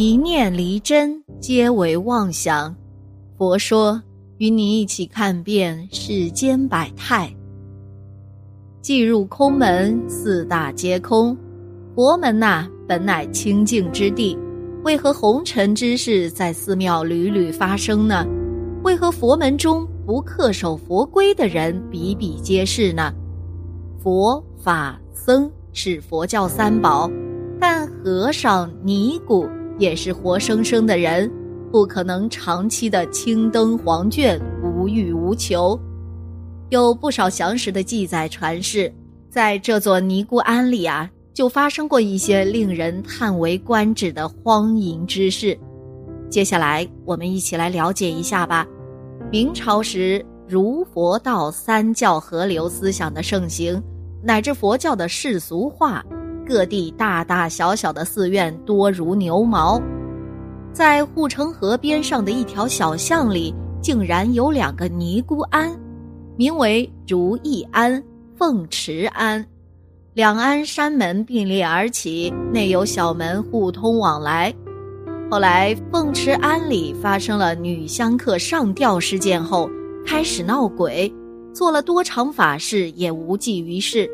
一念离真，皆为妄想。佛说，与你一起看遍世间百态。既入空门，四大皆空。佛门呐，本乃清净之地，为何红尘之事在寺庙屡屡发生呢？为何佛门中不恪守佛规的人比比皆是呢？佛法僧是佛教三宝，但和尚尼姑。也是活生生的人，不可能长期的青灯黄卷、无欲无求。有不少详实的记载传世，在这座尼姑庵里啊，就发生过一些令人叹为观止的荒淫之事。接下来，我们一起来了解一下吧。明朝时，儒佛道三教合流思想的盛行，乃至佛教的世俗化。各地大大小小的寺院多如牛毛，在护城河边上的一条小巷里，竟然有两个尼姑庵，名为如意庵、凤池庵。两庵山门并列而起，内有小门互通往来。后来凤池庵里发生了女香客上吊事件后，开始闹鬼，做了多场法事也无济于事。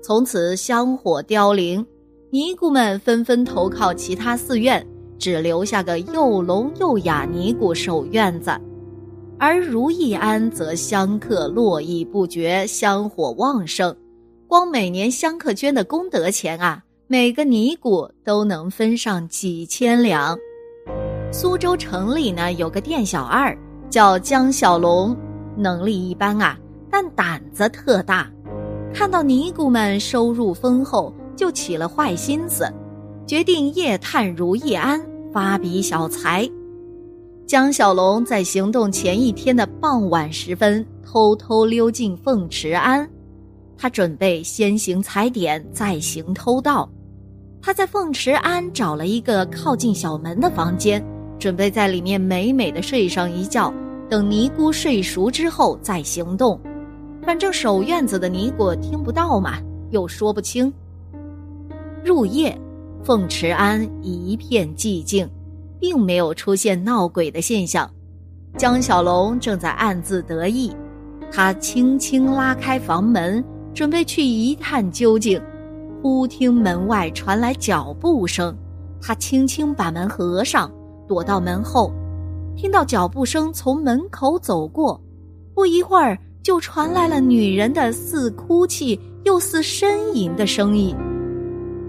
从此香火凋零，尼姑们纷纷投靠其他寺院，只留下个又聋又哑尼姑守院子。而如意庵则香客络绎不绝，香火旺盛，光每年香客捐的功德钱啊，每个尼姑都能分上几千两。苏州城里呢有个店小二叫江小龙，能力一般啊，但胆子特大。看到尼姑们收入丰厚，就起了坏心思，决定夜探如意庵，发笔小财。江小龙在行动前一天的傍晚时分，偷偷溜进凤池庵。他准备先行踩点，再行偷盗。他在凤池庵找了一个靠近小门的房间，准备在里面美美的睡上一觉，等尼姑睡熟之后再行动。反正守院子的尼姑听不到嘛，又说不清。入夜，凤池庵一片寂静，并没有出现闹鬼的现象。江小龙正在暗自得意，他轻轻拉开房门，准备去一探究竟。忽听门外传来脚步声，他轻轻把门合上，躲到门后，听到脚步声从门口走过，不一会儿。就传来了女人的似哭泣又似呻吟的声音。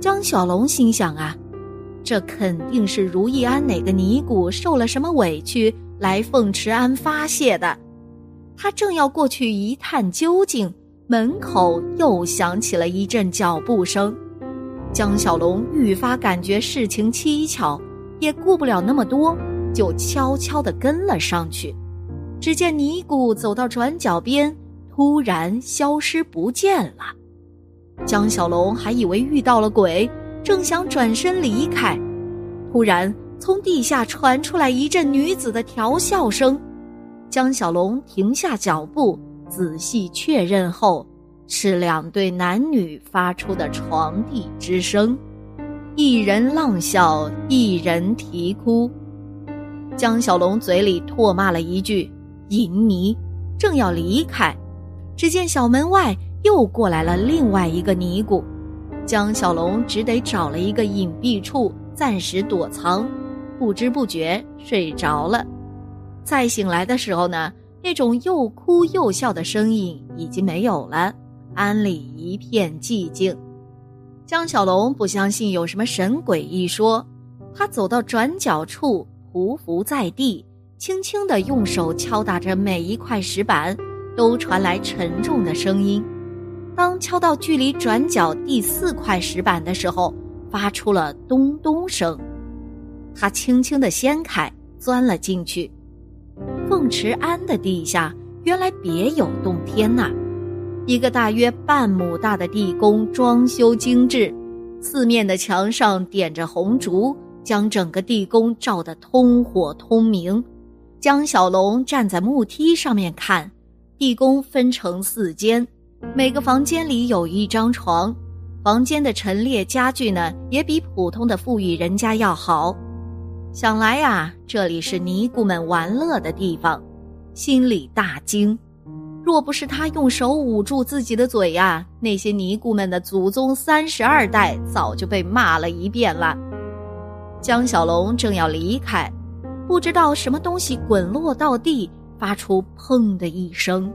江小龙心想啊，这肯定是如意庵哪个尼姑受了什么委屈来凤池庵发泄的。他正要过去一探究竟，门口又响起了一阵脚步声。江小龙愈发感觉事情蹊跷，也顾不了那么多，就悄悄地跟了上去。只见尼姑走到转角边，突然消失不见了。江小龙还以为遇到了鬼，正想转身离开，突然从地下传出来一阵女子的调笑声。江小龙停下脚步，仔细确认后，是两对男女发出的床地之声，一人浪笑，一人啼哭。江小龙嘴里唾骂了一句。淫尼正要离开，只见小门外又过来了另外一个尼姑，江小龙只得找了一个隐蔽处暂时躲藏，不知不觉睡着了。再醒来的时候呢，那种又哭又笑的声音已经没有了，庵里一片寂静。江小龙不相信有什么神鬼一说，他走到转角处，匍匐在地。轻轻地用手敲打着每一块石板，都传来沉重的声音。当敲到距离转角第四块石板的时候，发出了咚咚声。他轻轻地掀开，钻了进去。凤池庵的地下原来别有洞天呐！一个大约半亩大的地宫，装修精致，四面的墙上点着红烛，将整个地宫照得通火通明。江小龙站在木梯上面看，地宫分成四间，每个房间里有一张床，房间的陈列家具呢也比普通的富裕人家要好。想来呀，这里是尼姑们玩乐的地方，心里大惊。若不是他用手捂住自己的嘴呀，那些尼姑们的祖宗三十二代早就被骂了一遍了。江小龙正要离开，不知道什么东西滚落到地，发出“砰”的一声。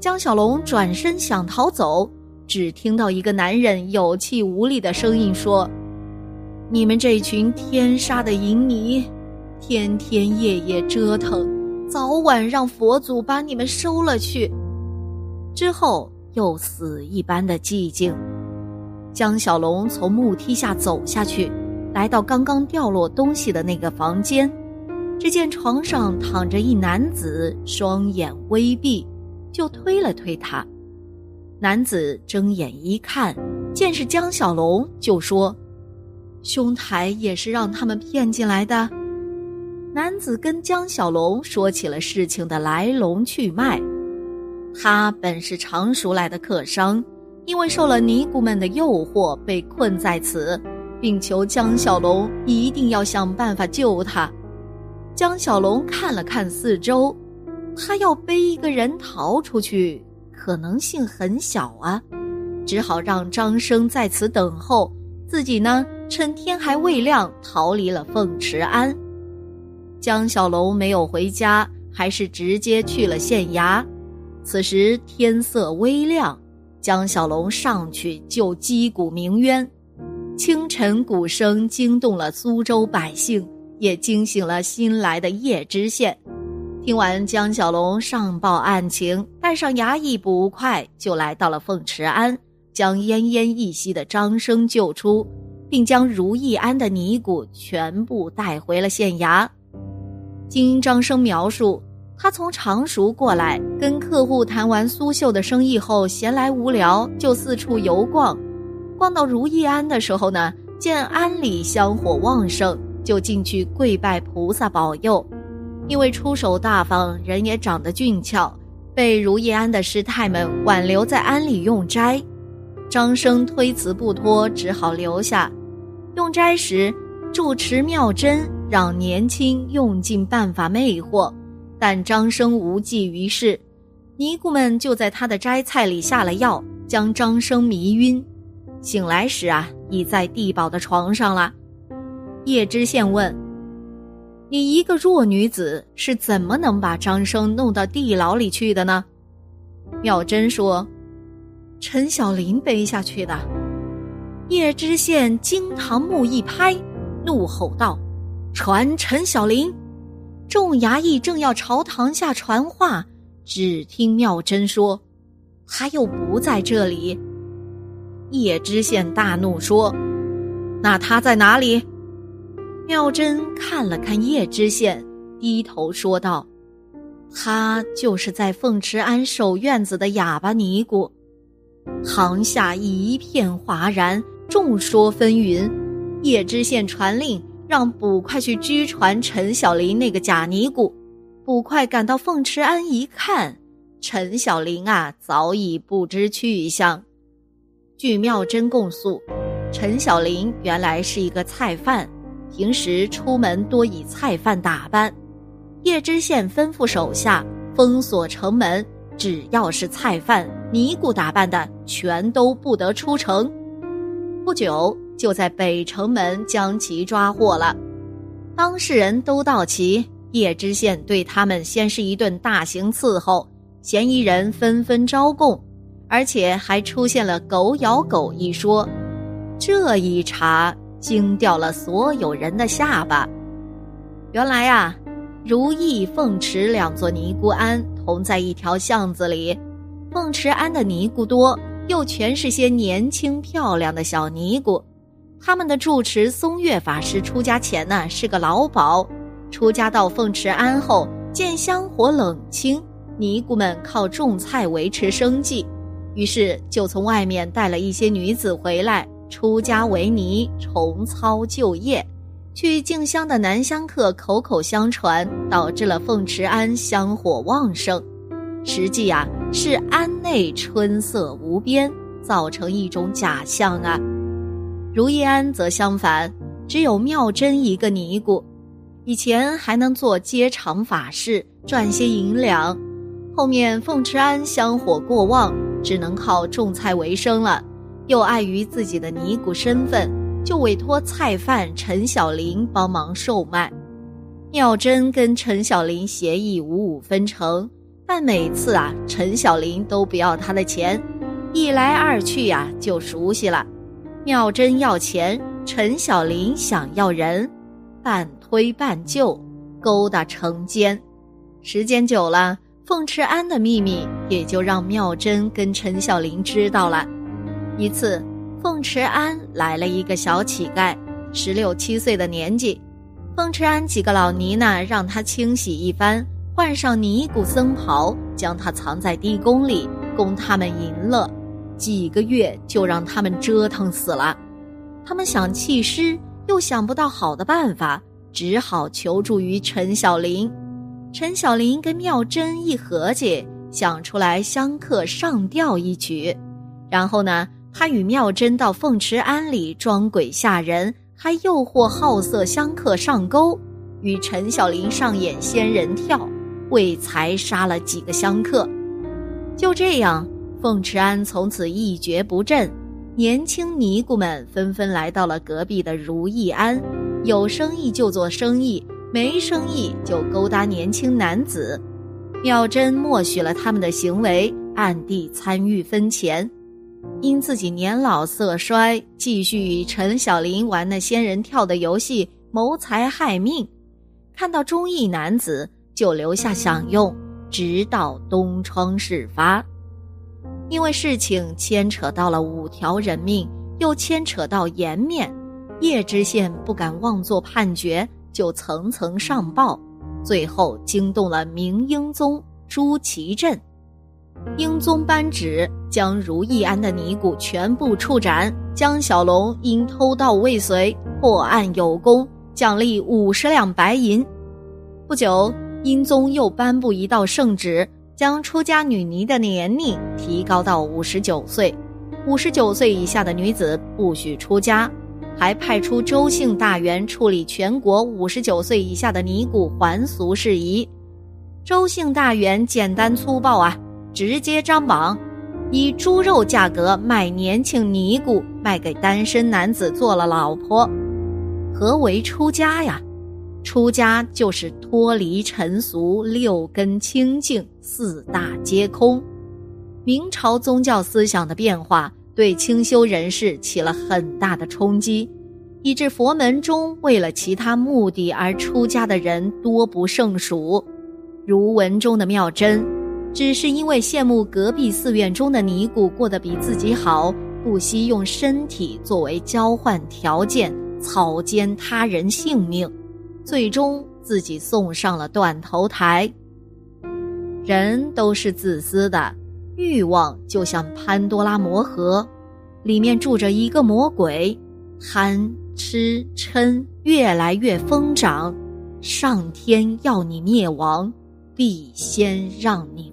江小龙转身想逃走，只听到一个男人有气无力的声音说：“你们这群天杀的淫尼，天天夜夜折腾。”早晚让佛祖把你们收了去。之后又死一般的寂静。江小龙从木梯下走下去，来到刚刚掉落东西的那个房间，只见床上躺着一男子，双眼微闭，就推了推他。男子睁眼一看，见是江小龙，就说：“兄台也是让他们骗进来的。”男子跟江小龙说起了事情的来龙去脉。他本是常熟来的客商，因为受了尼姑们的诱惑，被困在此，并求江小龙一定要想办法救他。江小龙看了看四周，他要背一个人逃出去，可能性很小啊，只好让张生在此等候，自己呢，趁天还未亮逃离了凤池庵。江小龙没有回家，还是直接去了县衙。此时天色微亮，江小龙上去就击鼓鸣冤。清晨鼓声惊动了苏州百姓，也惊醒了新来的叶知县。听完江小龙上报案情，带上衙役捕快，就来到了凤池庵，将奄奄一息的张生救出，并将如意庵的尼姑全部带回了县衙。经张生描述，他从常熟过来，跟客户谈完苏绣的生意后，闲来无聊就四处游逛。逛到如意庵的时候呢，见庵里香火旺盛，就进去跪拜菩萨保佑。因为出手大方，人也长得俊俏，被如意庵的师太们挽留在庵里用斋。张生推辞不脱，只好留下。用斋时，住持妙真。让年轻用尽办法魅惑，但张生无济于事。尼姑们就在他的斋菜里下了药，将张生迷晕。醒来时啊，已在地堡的床上了。叶知县问：“你一个弱女子，是怎么能把张生弄到地牢里去的呢？”妙真说：“陈小林背下去的。”叶知县惊堂木一拍，怒吼道。传陈小林，众衙役正要朝堂下传话，只听妙真说：“他又不在这里。”叶知县大怒说：“那他在哪里？”妙真看了看叶知县，低头说道：“他就是在凤池庵守院子的哑巴尼姑。”堂下一片哗然，众说纷纭。叶知县传令。让捕快去拘传陈小林那个假尼姑。捕快赶到凤池庵一看，陈小林啊早已不知去向。据妙真供述，陈小林原来是一个菜贩，平时出门多以菜贩打扮。叶知县吩咐手下封锁城门，只要是菜贩、尼姑打扮的，全都不得出城。不久。就在北城门将其抓获了，当事人都到齐，叶知县对他们先是一顿大刑伺候，嫌疑人纷纷招供，而且还出现了“狗咬狗”一说，这一查惊掉了所有人的下巴。原来啊，如意、凤池两座尼姑庵同在一条巷子里，凤池庵的尼姑多，又全是些年轻漂亮的小尼姑。他们的住持松月法师出家前呢是个老鸨，出家到凤池庵后，见香火冷清，尼姑们靠种菜维持生计，于是就从外面带了一些女子回来，出家为尼，重操旧业。去敬香的男香客口口相传，导致了凤池庵香火旺盛。实际啊，是庵内春色无边，造成一种假象啊。如意庵则相反，只有妙真一个尼姑。以前还能做接场法事赚些银两，后面凤池庵香火过旺，只能靠种菜为生了。又碍于自己的尼姑身份，就委托菜贩陈小林帮忙售卖。妙真跟陈小林协议五五分成，但每次啊，陈小林都不要他的钱，一来二去呀，就熟悉了。妙真要钱，陈小林想要人。半推半就，勾搭成奸，时间久了，凤池庵的秘密也就让妙真跟陈小林知道了。一次，凤池庵来了一个小乞丐，十六七岁的年纪，凤池庵几个老尼呢，让他清洗一番，换上尼姑僧袍，将他藏在地宫里，供他们淫乐，几个月就让他们折腾死了。他们想弃尸。又想不到好的办法，只好求助于陈小林。陈小林跟妙真一合计，想出来相克上吊一曲。然后呢，他与妙真到凤池庵里装鬼吓人，还诱惑好色香客上钩，与陈小林上演仙人跳，为财杀了几个香客。就这样，凤池庵从此一蹶不振。年轻尼姑们纷纷来到了隔壁的如意庵，有生意就做生意，没生意就勾搭年轻男子。妙真默许了他们的行为，暗地参与分钱。因自己年老色衰，继续与陈小林玩那仙人跳的游戏，谋财害命。看到忠义男子，就留下享用，直到东窗事发。因为事情牵扯到了五条人命，又牵扯到颜面，叶知县不敢妄作判决，就层层上报，最后惊动了明英宗朱祁镇。英宗颁旨将如意庵的尼姑全部处斩，江小龙因偷盗未遂破案有功，奖励五十两白银。不久，英宗又颁布一道圣旨。将出家女尼的年龄提高到五十九岁，五十九岁以下的女子不许出家，还派出周姓大员处理全国五十九岁以下的尼姑还俗事宜。周姓大员简单粗暴啊，直接张榜，以猪肉价格卖年轻尼姑，卖给单身男子做了老婆。何为出家呀？出家就是脱离尘俗，六根清净，四大皆空。明朝宗教思想的变化对清修人士起了很大的冲击，以致佛门中为了其他目的而出家的人多不胜数。如文中的妙真，只是因为羡慕隔壁寺院中的尼姑过得比自己好，不惜用身体作为交换条件，草菅他人性命。最终自己送上了断头台。人都是自私的，欲望就像潘多拉魔盒，里面住着一个魔鬼，贪吃嗔越来越疯长，上天要你灭亡，必先让你